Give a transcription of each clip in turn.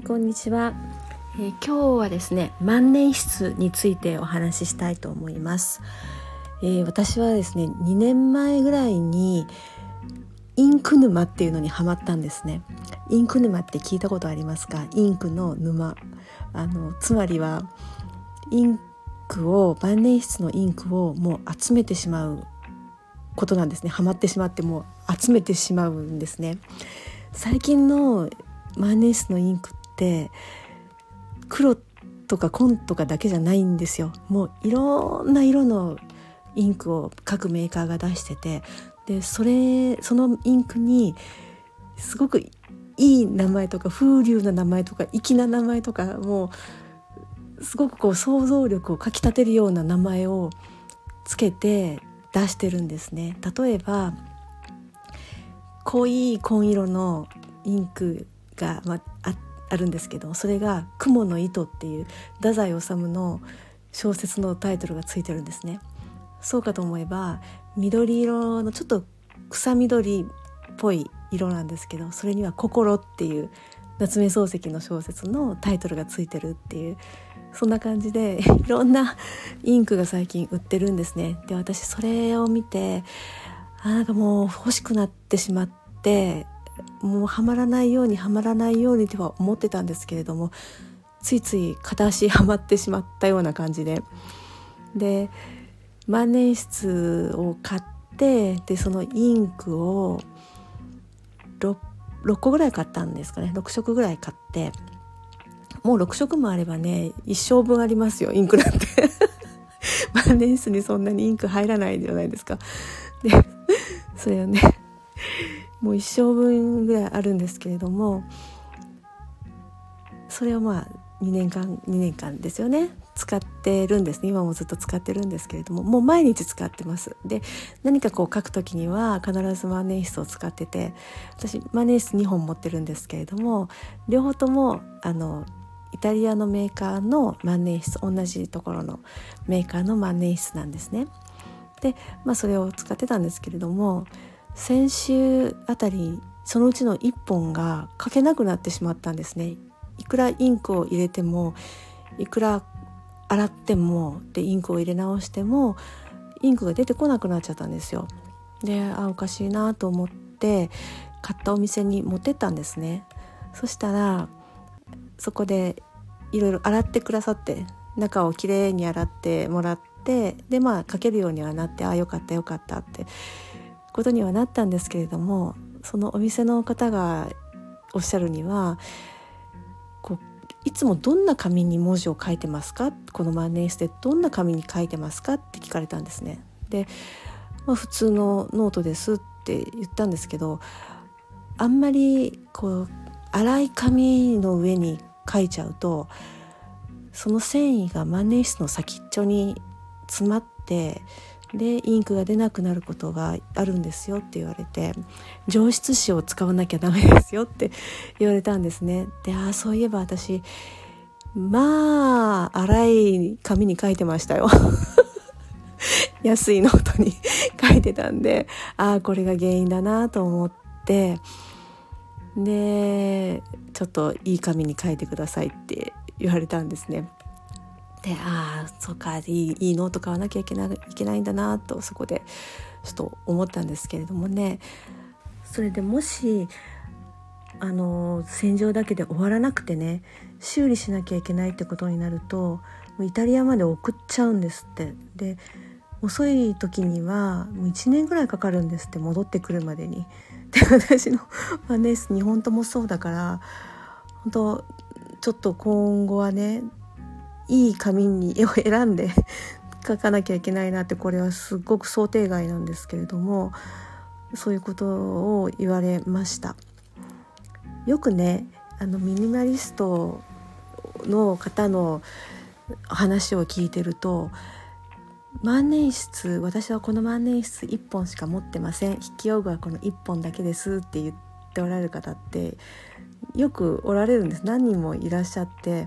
いこんにちは、えー、今日はですね万年筆についてお話ししたいと思います、えー、私はですね2年前ぐらいにインク沼っていうのにハマったんですね。インク沼って聞いたことありますか？インクの沼。あのつまりはインクを万年筆のインクをもう集めてしまうことなんですね。ハマってしまってもう集めてしまうんですね。最近の万年筆のインクって黒とか紺とかだけじゃないんですよもういろんな色のインクを各メーカーが出しててでそれそのインクにすごくいい名前とか風流な名前とか粋な名前とかもうすごくこう想像力をかきたてるような名前をつけて出してるんですね。例えば濃い紺色のインクが、まあ、あるんですけどそれが「雲の糸」っていう太宰治の小説のタイトルがついてるんですね。そうかと思えば緑色のちょっと草緑っぽい色なんですけどそれには「心」っていう夏目漱石の小説のタイトルがついてるっていうそんな感じでいろんなインクが最近売ってるんですね。で私それを見てあなんかもう欲しくなってしまってもうはまらないようにはまらないようにとは思ってたんですけれどもついつい片足はまってしまったような感じで。で万年筆を買ってでそのインクを 6, 6個ぐらい買ったんですかね。6色ぐらい買って。もう6色もあればね一生分ありますよインクなんて。万年筆にそんなにインク入らないじゃないですか。でそれをねもう一生分ぐらいあるんですけれどもそれをまあ2年間2年間ですよね。使ってるんですね。今もずっと使ってるんですけれどももう毎日使ってます。で何かこう書く時には必ず万年筆を使ってて私万年筆2本持ってるんですけれども両方ともあのイタリアのメーカーの万年筆同じところのメーカーの万年筆なんですね。でまあそれを使ってたんですけれども先週あたりそのうちの1本が書けなくなってしまったんですね。いくらインクを入れてもいくら洗ってもでインクを入れ直してもインクが出てこなくなっちゃったんですよ。であおかしいなと思って買ったお店に持ってったんですね。そしたらそこでいろいろ洗ってくださって中をきれいに洗ってもらってでまあ書けるようにはなってああよかったよかったって。ことにはなったんですけれどもそのお店の方がおっしゃるにはいつもどんな紙に文字を書いてますか？この万年筆でどんな紙に書いてますか？って聞かれたんですね。で、まあ、普通のノートですって言ったんですけどあんまりこう粗い紙の上に書いちゃうとその繊維が万年筆の先っちょに詰まってでインクが出なくなることがあるんですよって言われて上質紙を使わなきゃダメですよって 言われたんですね。でああそういえば私まあ粗い紙に書いてましたよ。安いノートに 書いてたんでああこれが原因だなと思ってでちょっといい紙に書いてくださいって言われたんですね。でああそうかいいいいノート買わなきゃいけないいけないんだなとそこでちょっと思ったんですけれどもねそれでもしあの洗浄だけで終わらなくてね修理しなきゃいけないってことになるとイタリアまで送っちゃうんですってで遅い時にはもう1年ぐらいかかるんですって戻ってくるまでに。で私のファンネース2本ともそうだから本当ちょっと今後はねいい紙に絵を選んで 書かなきゃいけないなってこれはすごく想定外なんですけれどもそういうことを言われました。よくねあのミニマリストの方の話を聞いてると万年筆私はこの万年筆1本しか持ってません。筆記用具はこの1本だけですって言っておられる方ってよくおられるんです。何人もいらっしゃって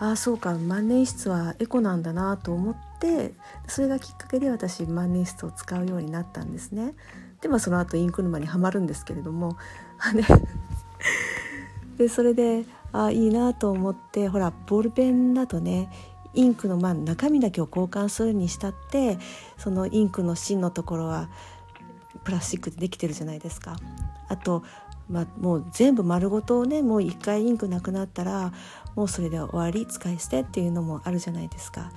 ああそうか万年筆はエコなんだなと思ってそれがきっかけで私万年筆を使うようになったんですね。でまあその後インク沼にはまるんですけれども でそれであいいなと思ってほらボールペンだとねインクのまあ中身だけを交換するにしたってそのインクの芯のところはプラスチックでできてるじゃないですか。あと、まあ、もう全部丸ごとねもう一回インクなくなったらもうそれで終わり使い捨てっていうのもあるじゃないですか。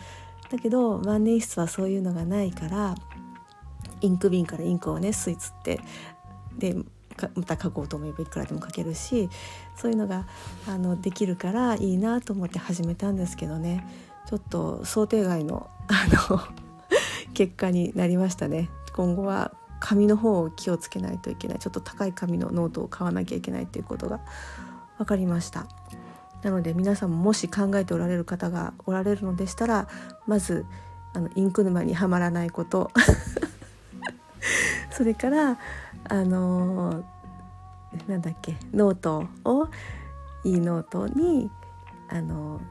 だけど万年筆はそういうのがないからインク瓶からインクをね吸い付ってでまた書こうと思えばいくらでも書けるしそういうのがあのできるからいいなと思って始めたんですけどねちょっと想定外のあの 結果になりましたね。今後は紙の方を気をつけないといけない。ちょっと高い紙のノートを買わなきゃいけないっていうことが分かりました。なので皆さんももし考えておられる方がおられるのでしたらまずあのインク沼にはまらないこと。それからあのー、なんだっけノートをいいノートにあの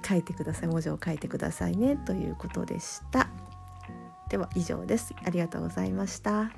ー、書いてください。文字を書いてくださいね。ということでした。では以上です。ありがとうございました。